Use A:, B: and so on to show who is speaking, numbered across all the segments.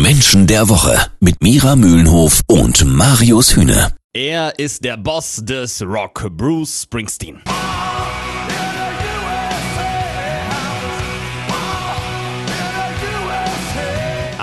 A: Menschen der Woche mit Mira Mühlenhof und Marius Hühne.
B: Er ist der Boss des Rock, Bruce Springsteen.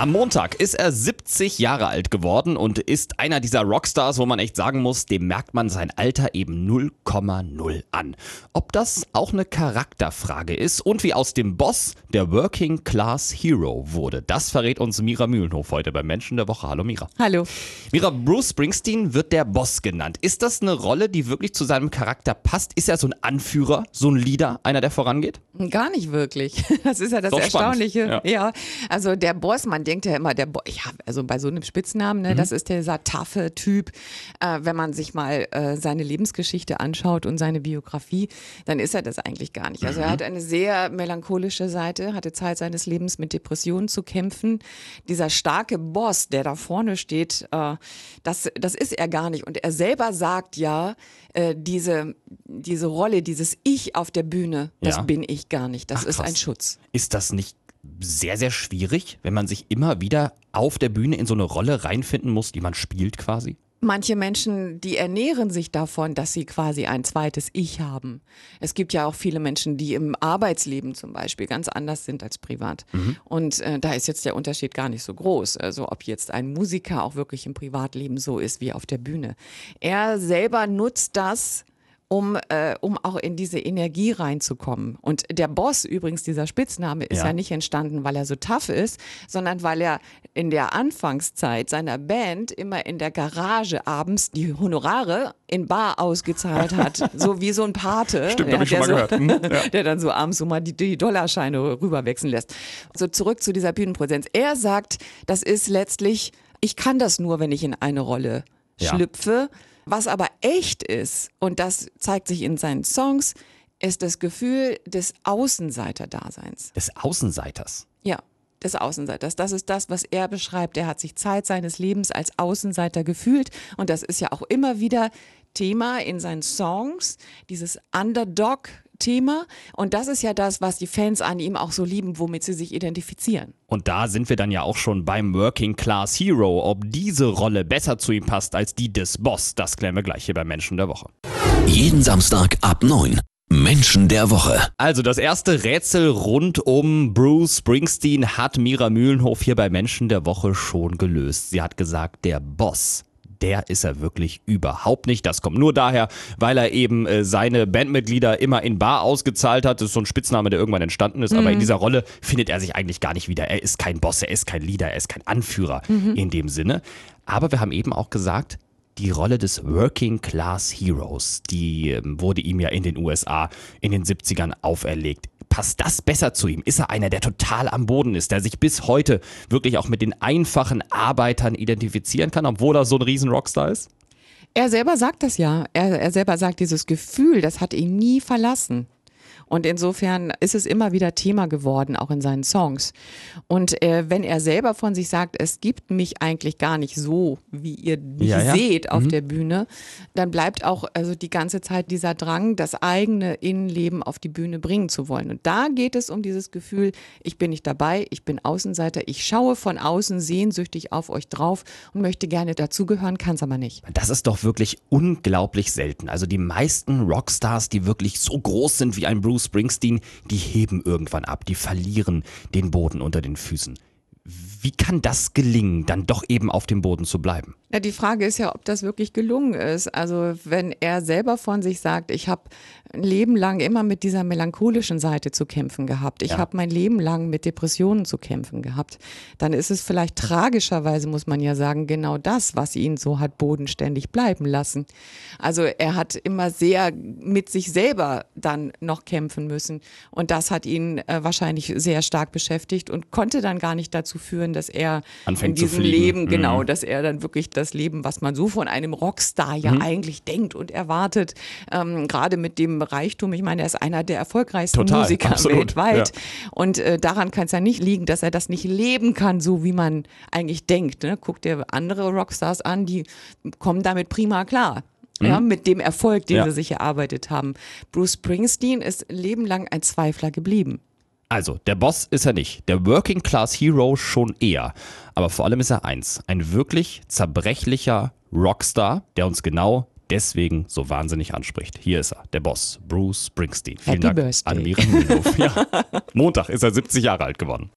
B: Am Montag ist er 70 Jahre alt geworden und ist einer dieser Rockstars, wo man echt sagen muss, dem merkt man sein Alter eben 0,0 an. Ob das auch eine Charakterfrage ist und wie aus dem Boss der Working Class Hero wurde, das verrät uns Mira Mühlenhof heute beim Menschen der Woche. Hallo Mira.
C: Hallo.
B: Mira, Bruce Springsteen wird der Boss genannt. Ist das eine Rolle, die wirklich zu seinem Charakter passt? Ist er so ein Anführer, so ein Leader, einer, der vorangeht?
C: Gar nicht wirklich. Das ist ja das
B: Doch
C: Erstaunliche.
B: ja.
C: Ja. also der Boss, man denkt ja immer, der Bo ja, also bei so einem Spitznamen, ne, das ist dieser taffe Typ. Äh, wenn man sich mal äh, seine Lebensgeschichte anschaut und seine Biografie, dann ist er das eigentlich gar nicht. Also er hat eine sehr melancholische Seite, hatte Zeit seines Lebens mit Depressionen zu kämpfen. Dieser starke Boss, der da vorne steht, äh, das, das ist er gar nicht. Und er selber sagt ja, äh, diese, diese Rolle, dieses Ich auf der Bühne, das
B: Ja.
C: bin ich gar nicht. Das
B: Ach,
C: ist
B: krass.
C: ein Schutz.
B: Ist das nicht sehr, sehr schwierig, wenn man sich immer wieder auf der Bühne in so eine Rolle reinfinden muss, die man spielt quasi?
C: Manche Menschen, die ernähren sich davon, dass sie quasi ein zweites Ich haben. Es gibt ja auch viele Menschen, die im Arbeitsleben zum Beispiel ganz anders sind als privat. Und äh, da ist jetzt der Unterschied gar nicht so groß. Also ob jetzt ein Musiker auch wirklich im Privatleben so ist wie auf der Bühne. Er selber nutzt das, um, äh, um auch in diese Energie reinzukommen. Und der Boss, übrigens, dieser Spitzname, ist
B: Ja.
C: ja, nicht entstanden, weil er so tough ist, sondern weil er in der Anfangszeit seiner Band immer in der Garage abends die Honorare in Bar ausgezahlt hat. so wie so ein Pate.
B: Stimmt,
C: ja,
B: hab ich schon
C: der
B: mal
C: so,
B: gehört. Hm, ja.
C: Der dann so abends so mal die, die Dollarscheine rüberwechseln lässt. So zurück zu dieser Bühnenpräsenz. Er sagt, das ist letztlich, ich kann das nur, wenn ich in eine Rolle
B: Ja.
C: Was aber echt ist, und das zeigt sich in seinen Songs, ist das Gefühl des Außenseiter-Daseins.
B: Des Außenseiters.
C: Ja, des Außenseiters. Das ist das, was er beschreibt. Er hat sich Zeit seines Lebens als Außenseiter gefühlt. Und das ist ja auch immer wieder Thema in seinen Songs, dieses Underdog-Thema. Und das ist ja das, was die Fans an ihm auch so lieben, womit sie sich identifizieren.
B: Und da sind wir dann ja auch schon beim Working Class Hero. Ob diese Rolle besser zu ihm passt als die des Boss, das klären wir gleich hier beim Menschen der Woche.
A: Jeden Samstag ab 9. Menschen der Woche.
B: Also das erste Rätsel rund um Bruce Springsteen hat Mira Mühlenhof hier bei Menschen der Woche schon gelöst. Sie hat gesagt, der Boss. Der ist er wirklich überhaupt nicht. Das kommt nur daher, weil er eben äh, seine Bandmitglieder immer in Bar ausgezahlt hat. Das ist so ein Spitzname, der irgendwann entstanden ist. Aber in dieser Rolle findet er sich eigentlich gar nicht wieder. Er ist kein Boss, er ist kein Leader, er ist kein Anführer in dem Sinne. Aber wir haben eben auch gesagt, die Rolle des Working Class Heroes, die ähm, wurde ihm ja in den USA in den 70ern auferlegt. Passt das besser zu ihm? Ist er einer, der total am Boden ist, der sich bis heute wirklich auch mit den einfachen Arbeitern identifizieren kann, obwohl er so ein riesen Rockstar ist?
C: Er selber sagt das ja. Er, er selber sagt, dieses Gefühl, das hat ihn nie verlassen. Und insofern ist es immer wieder Thema geworden, auch in seinen Songs. Und äh, wenn er selber von sich sagt, es gibt mich eigentlich gar nicht so, wie ihr mich
B: Ja, ja.
C: seht auf der Bühne, dann bleibt auch also die ganze Zeit dieser Drang, das eigene Innenleben auf die Bühne bringen zu wollen. Und da geht es um dieses Gefühl, ich bin nicht dabei, ich bin Außenseiter, ich schaue von außen sehnsüchtig auf euch drauf und möchte gerne dazugehören, kann es aber nicht.
B: Das ist doch wirklich unglaublich selten. Also die meisten Rockstars, die wirklich so groß sind wie ein Bruce Springsteen, die heben irgendwann ab, die verlieren den Boden unter den Füßen. Wie kann das gelingen, dann doch eben auf dem Boden zu bleiben?
C: Ja, die Frage ist ja, ob das wirklich gelungen ist. Also wenn er selber von sich sagt, ich habe ein Leben lang immer mit dieser melancholischen Seite zu kämpfen gehabt, ich
B: Ja.
C: habe mein Leben lang mit Depressionen zu kämpfen gehabt, dann ist es vielleicht tragischerweise, muss man ja sagen, genau das, was ihn so hat bodenständig bleiben lassen. Also er hat immer sehr mit sich selber dann noch kämpfen müssen und das hat ihn äh, wahrscheinlich sehr stark beschäftigt und konnte dann gar nicht dazu führen, dass er
B: Anfängt
C: in diesem. Leben, genau,
B: Mhm.
C: dass er dann wirklich das Leben, was man so von einem Rockstar ja
B: Mhm.
C: eigentlich denkt und erwartet, ähm, gerade mit dem Reichtum, ich meine, er ist einer der erfolgreichsten
B: Total,
C: Musiker
B: absolut,
C: weltweit.
B: ja.
C: Und äh, daran kann es ja nicht liegen, dass er das nicht leben kann, so wie man eigentlich denkt. Ne? Guck dir andere Rockstars an, die kommen damit prima klar. Ja, mit dem Erfolg, den
B: Mhm. Ja.
C: sie sich erarbeitet haben. Bruce Springsteen ist ein Leben lang ein Zweifler geblieben.
B: Also, der Boss ist er nicht. Der Working Class Hero schon eher. Aber vor allem ist er eins. Ein wirklich zerbrechlicher Rockstar, der uns genau deswegen so wahnsinnig anspricht. Hier ist er, der Boss, Bruce Springsteen. Vielen
C: Happy
B: Dank
C: Birthday.
B: an Mira Mühlenhof. Ja. Montag ist er 70 Jahre alt geworden.